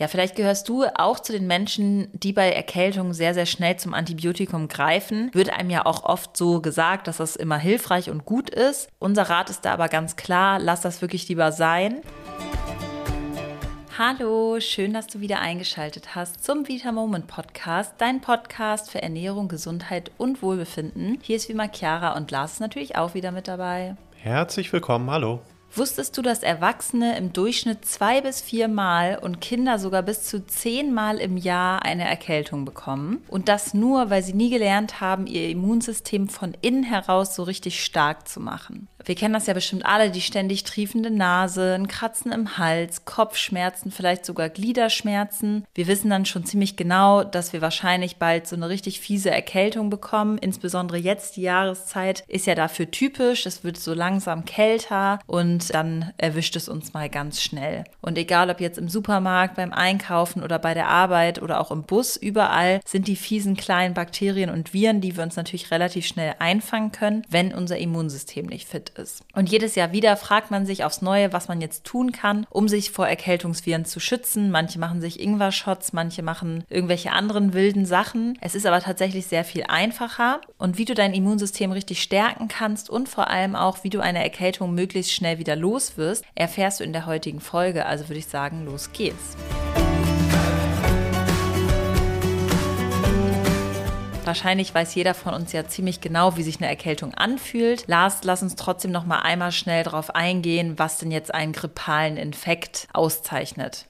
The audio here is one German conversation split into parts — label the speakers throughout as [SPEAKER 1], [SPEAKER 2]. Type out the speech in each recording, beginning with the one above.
[SPEAKER 1] Ja, vielleicht gehörst du auch zu den Menschen, die bei Erkältung sehr, sehr schnell zum Antibiotikum greifen. Wird einem ja auch oft so gesagt, dass das immer hilfreich und gut ist. Unser Rat ist da aber ganz klar, lass das wirklich lieber sein. Hallo, schön, dass du wieder eingeschaltet hast zum Vita Moment Podcast, dein Podcast für Ernährung, Gesundheit und Wohlbefinden. Hier ist wie immer Chiara und Lars natürlich auch wieder mit dabei.
[SPEAKER 2] Herzlich willkommen, hallo.
[SPEAKER 1] Wusstest du, dass Erwachsene im Durchschnitt zwei bis vier Mal und Kinder sogar bis zu zehn Mal im Jahr eine Erkältung bekommen? Und das nur, weil sie nie gelernt haben, ihr Immunsystem von innen heraus so richtig stark zu machen. Wir kennen das ja bestimmt alle, die ständig triefende Nase, ein Kratzen im Hals, Kopfschmerzen, vielleicht sogar Gliederschmerzen. Wir wissen dann schon ziemlich genau, dass wir wahrscheinlich bald so eine richtig fiese Erkältung bekommen. Insbesondere jetzt die Jahreszeit ist ja dafür typisch. Es wird so langsam kälter und dann erwischt es uns mal ganz schnell. Und egal ob jetzt im Supermarkt, beim Einkaufen oder bei der Arbeit oder auch im Bus, überall sind die fiesen kleinen Bakterien und Viren, die wir uns natürlich relativ schnell einfangen können, wenn unser Immunsystem nicht fit ist. Und jedes Jahr wieder fragt man sich aufs Neue, was man jetzt tun kann, um sich vor Erkältungsviren zu schützen. Manche machen sich Ingwer-Shots, manche machen irgendwelche anderen wilden Sachen. Es ist aber tatsächlich sehr viel einfacher. Und wie du dein Immunsystem richtig stärken kannst und vor allem auch, wie du eine Erkältung möglichst schnell wieder los wirst, erfährst du in der heutigen Folge. Also würde ich sagen, los geht's. Wahrscheinlich weiß jeder von uns ja ziemlich genau, wie sich eine Erkältung anfühlt. Lars, lass uns trotzdem noch mal einmal schnell darauf eingehen, was denn jetzt einen grippalen Infekt auszeichnet.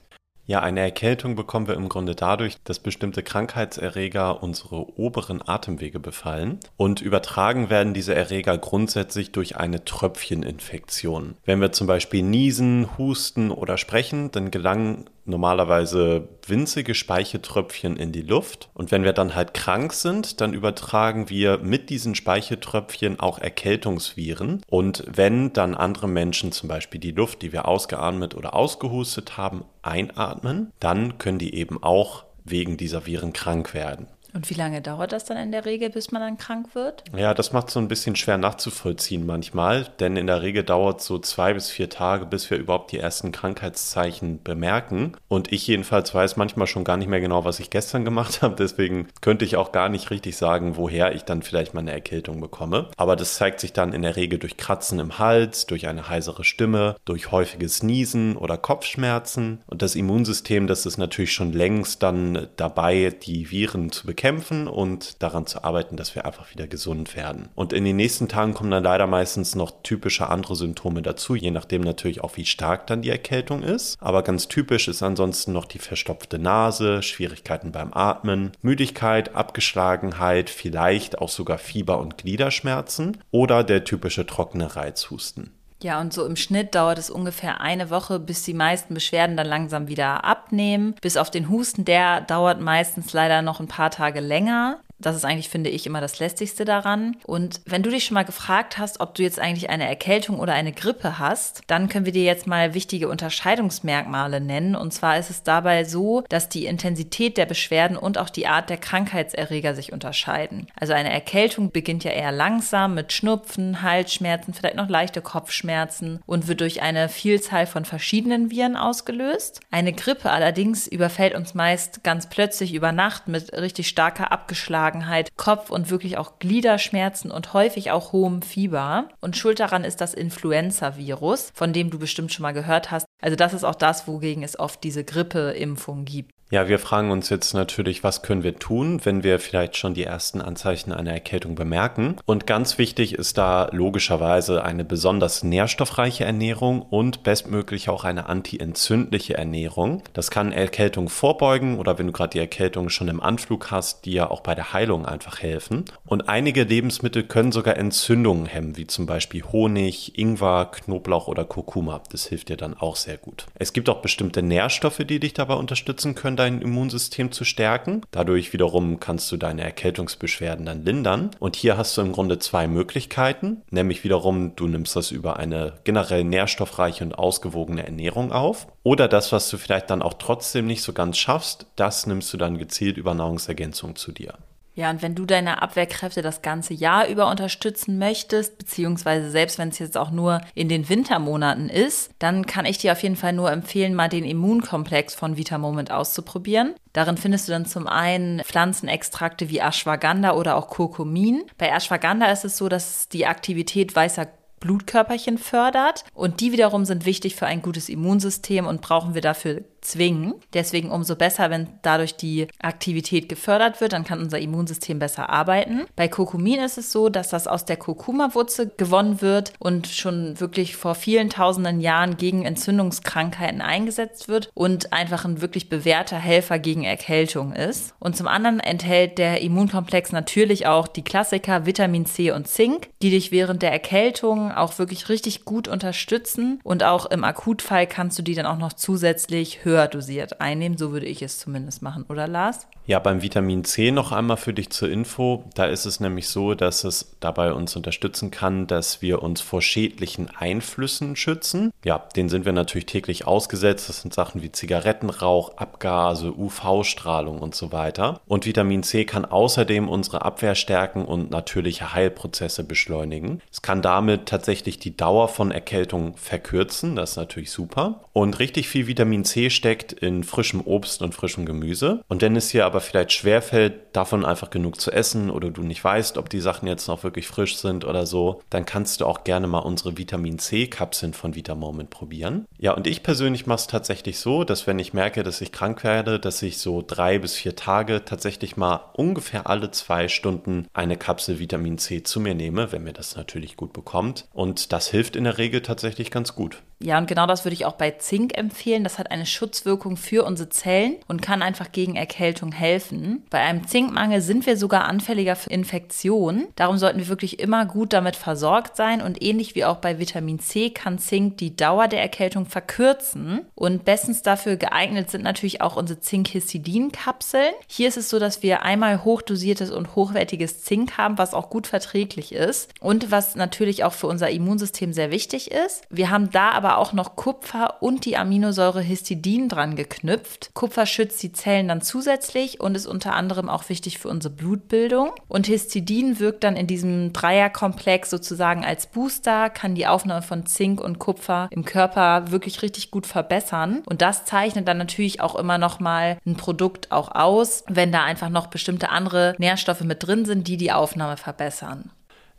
[SPEAKER 2] Ja, eine Erkältung bekommen wir im Grunde dadurch, dass bestimmte Krankheitserreger unsere oberen Atemwege befallen und übertragen werden diese Erreger grundsätzlich durch eine Tröpfcheninfektion. Wenn wir zum Beispiel niesen, husten oder sprechen, dann gelangen normalerweise winzige Speicheltröpfchen in die Luft. Und wenn wir dann halt krank sind, dann übertragen wir mit diesen Speicheltröpfchen auch Erkältungsviren. Und wenn dann andere Menschen zum Beispiel die Luft, die wir ausgeatmet oder ausgehustet haben, einatmen, dann können die eben auch wegen dieser Viren krank werden.
[SPEAKER 1] Und wie lange dauert das dann in der Regel, bis man dann krank wird?
[SPEAKER 2] Ja, das macht so ein bisschen schwer nachzuvollziehen manchmal, denn in der Regel dauert es so zwei bis vier Tage, bis wir überhaupt die ersten Krankheitszeichen bemerken. Und ich jedenfalls weiß manchmal schon gar nicht mehr genau, was ich gestern gemacht habe. Deswegen könnte ich auch gar nicht richtig sagen, woher ich dann vielleicht meine Erkältung bekomme. Aber das zeigt sich dann in der Regel durch Kratzen im Hals, durch eine heisere Stimme, durch häufiges Niesen oder Kopfschmerzen. Und das Immunsystem, das ist natürlich schon längst dann dabei, die Viren zu bekämpfen bekämpfen und daran zu arbeiten, dass wir einfach wieder gesund werden. Und in den nächsten Tagen kommen dann leider meistens noch typische andere Symptome dazu, je nachdem natürlich auch, wie stark dann die Erkältung ist. Aber ganz typisch ist ansonsten noch die verstopfte Nase, Schwierigkeiten beim Atmen, Müdigkeit, Abgeschlagenheit, vielleicht auch sogar Fieber und Gliederschmerzen oder der typische trockene Reizhusten.
[SPEAKER 1] Ja, und so im Schnitt dauert es ungefähr eine Woche, bis die meisten Beschwerden dann langsam wieder abnehmen. Bis auf den Husten, der dauert meistens leider noch ein paar Tage länger. Das ist eigentlich, finde ich, immer das Lästigste daran. Und wenn du dich schon mal gefragt hast, ob du jetzt eigentlich eine Erkältung oder eine Grippe hast, dann können wir dir jetzt mal wichtige Unterscheidungsmerkmale nennen. Und zwar ist es dabei so, dass die Intensität der Beschwerden und auch die Art der Krankheitserreger sich unterscheiden. Also eine Erkältung beginnt ja eher langsam mit Schnupfen, Halsschmerzen, vielleicht noch leichte Kopfschmerzen und wird durch eine Vielzahl von verschiedenen Viren ausgelöst. Eine Grippe allerdings überfällt uns meist ganz plötzlich über Nacht mit richtig starker Abgeschlagenheit Abgeschlagenheit, Kopf- und wirklich auch Gliederschmerzen und häufig auch hohem Fieber. Und schuld daran ist das Influenza-Virus, von dem du bestimmt schon mal gehört hast. Also das ist auch das, wogegen es oft diese Grippeimpfung gibt.
[SPEAKER 2] Ja, wir fragen uns jetzt natürlich, was können wir tun, wenn wir vielleicht schon die ersten Anzeichen einer Erkältung bemerken. Und ganz wichtig ist da logischerweise eine besonders nährstoffreiche Ernährung und bestmöglich auch eine antientzündliche Ernährung. Das kann Erkältung vorbeugen oder wenn du gerade die Erkältung schon im Anflug hast, dir auch bei der Heilung einfach helfen. Und einige Lebensmittel können sogar Entzündungen hemmen, wie zum Beispiel Honig, Ingwer, Knoblauch oder Kurkuma. Das hilft dir dann auch sehr gut. Es gibt auch bestimmte Nährstoffe, die dich dabei unterstützen können dein Immunsystem zu stärken. Dadurch wiederum kannst du deine Erkältungsbeschwerden dann lindern. Und hier hast du im Grunde zwei Möglichkeiten, nämlich wiederum du nimmst das über eine generell nährstoffreiche und ausgewogene Ernährung auf. Oder das, was du vielleicht dann auch trotzdem nicht so ganz schaffst, das nimmst du dann gezielt über Nahrungsergänzung zu dir.
[SPEAKER 1] Ja, und wenn du deine Abwehrkräfte das ganze Jahr über unterstützen möchtest, beziehungsweise selbst wenn es jetzt auch nur in den Wintermonaten ist, dann kann ich dir auf jeden Fall nur empfehlen, mal den Immunkomplex von Vitamoment auszuprobieren. Darin findest du dann zum einen Pflanzenextrakte wie Ashwagandha oder auch Kurkumin. Bei Ashwagandha ist es so, dass die Aktivität weißer Blutkörperchen fördert und die wiederum sind wichtig für ein gutes Immunsystem und brauchen wir dafür zwingen. Deswegen umso besser, wenn dadurch die Aktivität gefördert wird, dann kann unser Immunsystem besser arbeiten. Bei Kurkumin ist es so, dass das aus der Kurkuma-Wurzel gewonnen wird und schon wirklich vor vielen tausenden Jahren gegen Entzündungskrankheiten eingesetzt wird und einfach ein wirklich bewährter Helfer gegen Erkältung ist. Und zum anderen enthält der Immunkomplex natürlich auch die Klassiker Vitamin C und Zink, die dich während der Erkältung auch wirklich richtig gut unterstützen und auch im Akutfall kannst du die dann auch noch zusätzlich höher dosiert einnehmen. So würde ich es zumindest machen, oder Lars?
[SPEAKER 2] Ja, beim Vitamin C noch einmal für dich zur Info. Da ist es nämlich so, dass es dabei uns unterstützen kann, dass wir uns vor schädlichen Einflüssen schützen. Ja, denen sind wir natürlich täglich ausgesetzt. Das sind Sachen wie Zigarettenrauch, Abgase, UV-Strahlung und so weiter. Und Vitamin C kann außerdem unsere Abwehr stärken und natürliche Heilprozesse beschleunigen. Es kann damit tatsächlich die Dauer von Erkältung verkürzen. Das ist natürlich super. Und richtig viel Vitamin C steckt in frischem Obst und frischem Gemüse. Und wenn es hier aber vielleicht schwerfällt, davon einfach genug zu essen oder du nicht weißt, ob die Sachen jetzt noch wirklich frisch sind oder so, dann kannst du auch gerne mal unsere Vitamin C-Kapseln von Vitamoment probieren. Ja, und ich persönlich mache es tatsächlich so, dass wenn ich merke, dass ich krank werde, dass ich so drei bis vier Tage tatsächlich mal ungefähr alle zwei Stunden eine Kapsel Vitamin C zu mir nehme, wenn mir das natürlich gut bekommt. Und das hilft in der Regel tatsächlich ganz gut.
[SPEAKER 1] Ja, und genau das würde ich auch bei Zink empfehlen. Das hat eine Schutzwirkung für unsere Zellen und kann einfach gegen Erkältung helfen. Bei einem Zinkmangel sind wir sogar anfälliger für Infektionen. Darum sollten wir wirklich immer gut damit versorgt sein. Und ähnlich wie auch bei Vitamin C kann Zink die Dauer der Erkältung verkürzen. Und bestens dafür geeignet sind natürlich auch unsere Zink-Histidin-Kapseln. Hier ist es so, dass wir einmal hochdosiertes und hochwertiges Zink haben, was auch gut verträglich ist und was natürlich auch für unser Immunsystem sehr wichtig ist. Wir haben da aber auch noch Kupfer und die Aminosäure Histidin dran geknüpft. Kupfer schützt die Zellen dann zusätzlich und ist unter anderem auch wichtig für unsere Blutbildung. Und Histidin wirkt dann in diesem Dreierkomplex sozusagen als Booster, kann die Aufnahme von Zink und Kupfer im Körper wirklich richtig gut verbessern. Und das zeichnet dann natürlich auch immer noch mal ein Produkt auch aus, wenn da einfach noch bestimmte andere Nährstoffe mit drin sind, die die Aufnahme verbessern.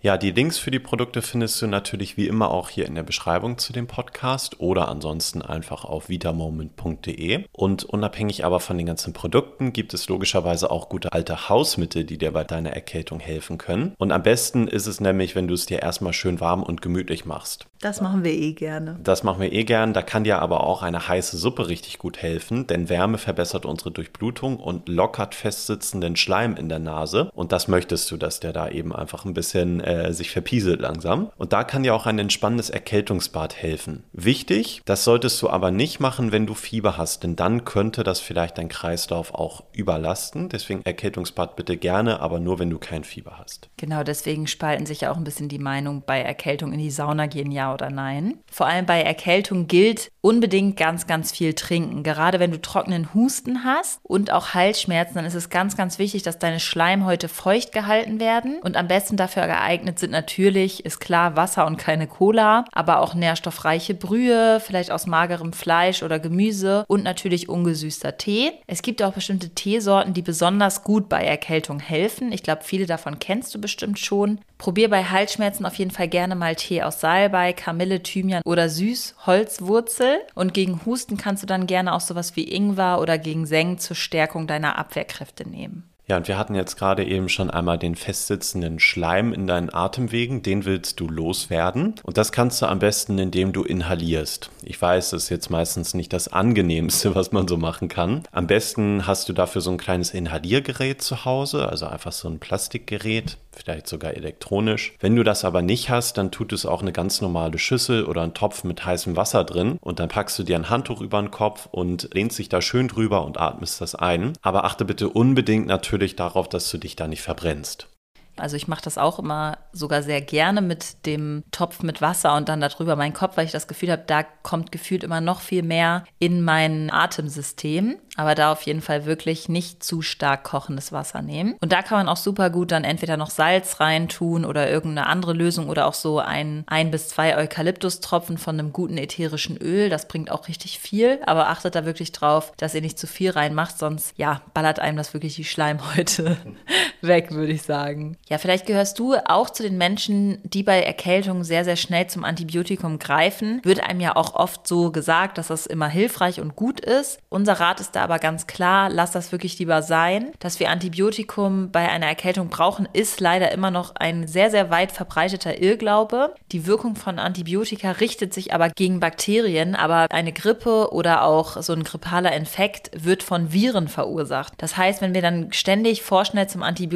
[SPEAKER 2] Ja, die Links für die Produkte findest du natürlich wie immer auch hier in der Beschreibung zu dem Podcast oder ansonsten einfach auf vitamoment.de. Und unabhängig aber von den ganzen Produkten gibt es logischerweise auch gute alte Hausmittel, die dir bei deiner Erkältung helfen können. Und am besten ist es nämlich, wenn du es dir erstmal schön warm und gemütlich machst.
[SPEAKER 1] Das machen wir eh gerne.
[SPEAKER 2] Das machen wir eh gern. Da kann dir aber auch eine heiße Suppe richtig gut helfen, denn Wärme verbessert unsere Durchblutung und lockert festsitzenden Schleim in der Nase. Und das möchtest du, dass der da eben einfach ein bisschen äh, sich verpieselt langsam. Und da kann dir auch ein entspannendes Erkältungsbad helfen. Wichtig, das solltest du aber nicht machen, wenn du Fieber hast, denn dann könnte das vielleicht dein Kreislauf auch überlasten. Deswegen Erkältungsbad bitte gerne, aber nur, wenn du kein Fieber hast.
[SPEAKER 1] Genau, deswegen spalten sich auch ein bisschen die Meinung bei Erkältung in die Sauna gehen, ja oder nein. Vor allem bei Erkältung gilt unbedingt ganz, ganz viel trinken. Gerade wenn du trockenen Husten hast und auch Halsschmerzen, dann ist es ganz, ganz wichtig, dass deine Schleimhäute feucht gehalten werden und am besten dafür geeignet sind natürlich, ist klar, Wasser und keine Cola, aber auch nährstoffreiche Brühe, vielleicht aus magerem Fleisch oder Gemüse und natürlich ungesüßter Tee. Es gibt auch bestimmte Teesorten, die besonders gut bei Erkältung helfen. Ich glaube, viele davon kennst du bestimmt schon. Probier bei Halsschmerzen auf jeden Fall gerne mal Tee aus Salbei, Kamille, Thymian oder Süßholzwurzel. Und gegen Husten kannst du dann gerne auch sowas wie Ingwer oder gegen Sengen zur Stärkung deiner Abwehrkräfte nehmen.
[SPEAKER 2] Ja, und wir hatten jetzt gerade eben schon einmal den festsitzenden Schleim in deinen Atemwegen, den willst du loswerden. Und das kannst du am besten, indem du inhalierst. Ich weiß, das ist jetzt meistens nicht das angenehmste, was man so machen kann. Am besten hast du dafür so ein kleines Inhaliergerät zu Hause, also einfach so ein Plastikgerät, vielleicht sogar elektronisch. Wenn du das aber nicht hast, dann tut es auch eine ganz normale Schüssel oder ein Topf mit heißem Wasser drin und dann packst du dir ein Handtuch über den Kopf und lehnst dich da schön drüber und atmest das ein. Aber achte bitte unbedingt natürlich darauf, dass du dich da nicht verbrennst.
[SPEAKER 1] Also ich mache das auch immer sogar sehr gerne mit dem Topf mit Wasser und dann darüber meinen Kopf, weil ich das Gefühl habe, da kommt gefühlt immer noch viel mehr in mein Atemsystem. Aber da auf jeden Fall wirklich nicht zu stark kochendes Wasser nehmen. Und da kann man auch super gut dann entweder noch Salz reintun oder irgendeine andere Lösung oder auch so ein, ein bis zwei Eukalyptustropfen von einem guten ätherischen Öl. Das bringt auch richtig viel. Aber achtet da wirklich drauf, dass ihr nicht zu viel reinmacht, sonst ja, ballert einem das wirklich die Schleimhäute weg, würde ich sagen. Ja, vielleicht gehörst du auch zu den Menschen, die bei Erkältung sehr, sehr schnell zum Antibiotikum greifen. Wird einem ja auch oft so gesagt, dass das immer hilfreich und gut ist. Unser Rat ist da aber ganz klar, lass das wirklich lieber sein. Dass wir Antibiotikum bei einer Erkältung brauchen, ist leider immer noch ein sehr, sehr weit verbreiteter Irrglaube. Die Wirkung von Antibiotika richtet sich aber gegen Bakterien, aber eine Grippe oder auch so ein grippaler Infekt wird von Viren verursacht. Das heißt, wenn wir dann ständig vorschnell zum Antibiotikum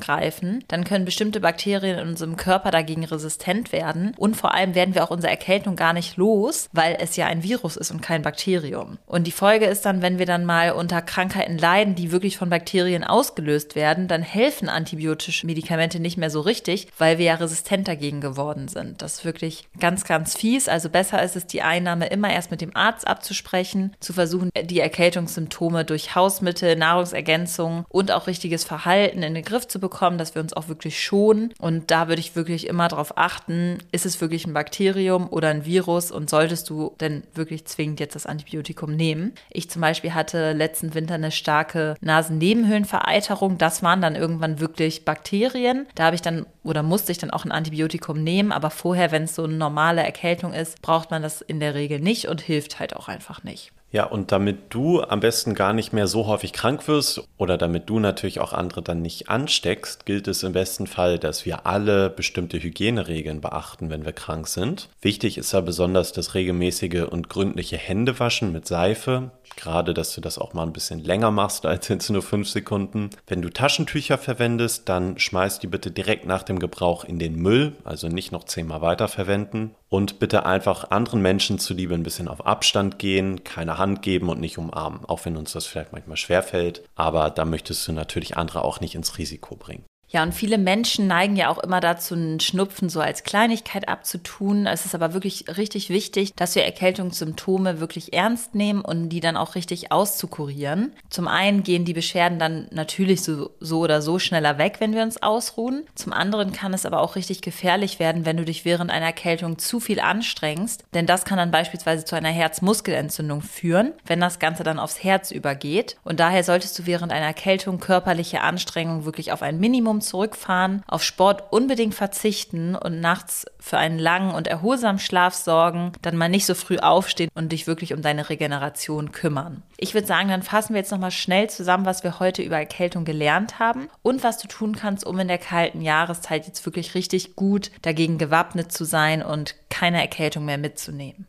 [SPEAKER 1] greifen, dann können bestimmte Bakterien in unserem Körper dagegen resistent werden. Und vor allem werden wir auch unsere Erkältung gar nicht los, weil es ja ein Virus ist und kein Bakterium. Und die Folge ist dann, wenn wir dann mal unter Krankheiten leiden, die wirklich von Bakterien ausgelöst werden, dann helfen antibiotische Medikamente nicht mehr so richtig, weil wir ja resistent dagegen geworden sind. Das ist wirklich ganz, ganz fies. Also besser ist es, die Einnahme immer erst mit dem Arzt abzusprechen, zu versuchen, die Erkältungssymptome durch Hausmittel, Nahrungsergänzung und auch richtiges Verhalten in den Griff zu bekommen, dass wir uns auch wirklich schonen. Und da würde ich wirklich immer darauf achten, ist es wirklich ein Bakterium oder ein Virus und solltest du denn wirklich zwingend jetzt das Antibiotikum nehmen. Ich zum Beispiel hatte letzten Winter eine starke Nasennebenhöhlenvereiterung. Das waren dann irgendwann wirklich Bakterien. Da habe ich dann oder musste ich dann auch ein Antibiotikum nehmen. Aber vorher, wenn es so eine normale Erkältung ist, braucht man das in der Regel nicht und hilft halt auch einfach nicht.
[SPEAKER 2] Ja, und damit du am besten gar nicht mehr so häufig krank wirst oder damit du natürlich auch andere dann nicht ansteckst, gilt es im besten Fall, dass wir alle bestimmte Hygieneregeln beachten, wenn wir krank sind. Wichtig ist ja besonders das regelmäßige und gründliche Händewaschen mit Seife, gerade dass du das auch mal ein bisschen länger machst als jetzt nur fünf Sekunden. Wenn du Taschentücher verwendest, dann schmeiß die bitte direkt nach dem Gebrauch in den Müll, also nicht noch zehnmal weiterverwenden. Und bitte einfach anderen Menschen zuliebe ein bisschen auf Abstand gehen, keine Hand geben und nicht umarmen, auch wenn uns das vielleicht manchmal schwerfällt. Aber da möchtest du natürlich andere auch nicht ins Risiko bringen.
[SPEAKER 1] Ja, und viele Menschen neigen ja auch immer dazu, einen Schnupfen so als Kleinigkeit abzutun. Es ist aber wirklich richtig wichtig, dass wir Erkältungssymptome wirklich ernst nehmen und die dann auch richtig auszukurieren. Zum einen gehen die Beschwerden dann natürlich so, so oder so schneller weg, wenn wir uns ausruhen. Zum anderen kann es aber auch richtig gefährlich werden, wenn du dich während einer Erkältung zu viel anstrengst. Denn das kann dann beispielsweise zu einer Herzmuskelentzündung führen, wenn das Ganze dann aufs Herz übergeht. Und daher solltest du während einer Erkältung körperliche Anstrengung wirklich auf ein Minimum Minimum zurückfahren, auf Sport unbedingt verzichten und nachts für einen langen und erholsamen Schlaf sorgen, dann mal nicht so früh aufstehen und dich wirklich um deine Regeneration kümmern. Ich würde sagen, dann fassen wir jetzt nochmal schnell zusammen, was wir heute über Erkältung gelernt haben und was du tun kannst, um in der kalten Jahreszeit jetzt wirklich richtig gut dagegen gewappnet zu sein und keine Erkältung mehr mitzunehmen.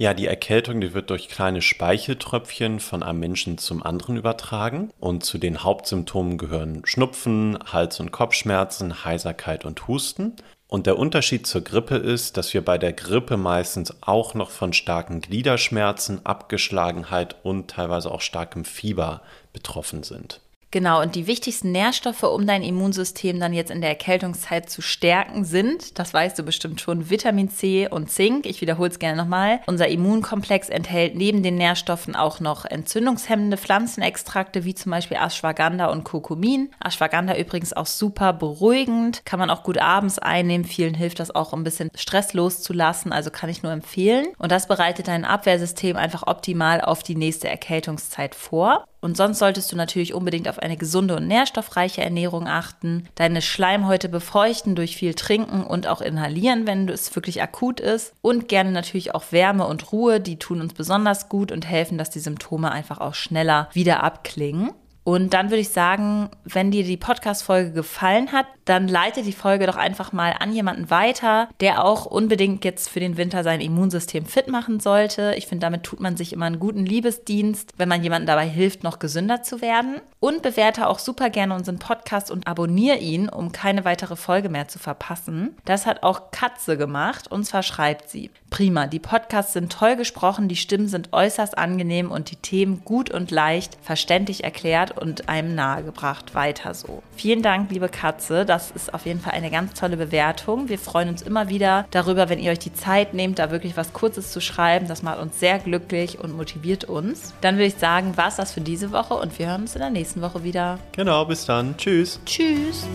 [SPEAKER 2] Ja, die Erkältung, die wird durch kleine Speicheltröpfchen von einem Menschen zum anderen übertragen. Und zu den Hauptsymptomen gehören Schnupfen, Hals- und Kopfschmerzen, Heiserkeit und Husten. Und der Unterschied zur Grippe ist, dass wir bei der Grippe meistens auch noch von starken Gliederschmerzen, Abgeschlagenheit und teilweise auch starkem Fieber betroffen sind.
[SPEAKER 1] Genau, und die wichtigsten Nährstoffe, um dein Immunsystem dann jetzt in der Erkältungszeit zu stärken, sind, das weißt du bestimmt schon, Vitamin C und Zink. Ich wiederhole es gerne nochmal. Unser Immunkomplex enthält neben den Nährstoffen auch noch entzündungshemmende Pflanzenextrakte, wie zum Beispiel Ashwagandha und Kurkumin. Ashwagandha übrigens auch super beruhigend, kann man auch gut abends einnehmen. Vielen hilft das auch, um ein bisschen Stress loszulassen, also kann ich nur empfehlen. Und das bereitet dein Abwehrsystem einfach optimal auf die nächste Erkältungszeit vor. Und sonst solltest du natürlich unbedingt auf eine gesunde und nährstoffreiche Ernährung achten, deine Schleimhäute befeuchten durch viel Trinken und auch inhalieren, wenn es wirklich akut ist. Und gerne natürlich auch Wärme und Ruhe, die tun uns besonders gut und helfen, dass die Symptome einfach auch schneller wieder abklingen. Und dann würde ich sagen, wenn dir die Podcast-Folge gefallen hat, dann leite die Folge doch einfach mal an jemanden weiter, der auch unbedingt jetzt für den Winter sein Immunsystem fit machen sollte. Ich finde, damit tut man sich immer einen guten Liebesdienst, wenn man jemandem dabei hilft, noch gesünder zu werden. Und bewerte auch super gerne unseren Podcast und abonniere ihn, um keine weitere Folge mehr zu verpassen. Das hat auch Katze gemacht und zwar schreibt sie. Prima, die Podcasts sind toll gesprochen, die Stimmen sind äußerst angenehm und die Themen gut und leicht verständlich erklärt erklärt und einem nahegebracht. Weiter so. Vielen Dank, liebe Katze. Das ist auf jeden Fall eine ganz tolle Bewertung. Wir freuen uns immer wieder darüber, wenn ihr euch die Zeit nehmt, da wirklich was Kurzes zu schreiben. Das macht uns sehr glücklich und motiviert uns. Dann würde ich sagen, war es das für diese Woche und wir hören uns in der nächsten Woche wieder.
[SPEAKER 2] Genau, bis dann. Tschüss.
[SPEAKER 1] Tschüss.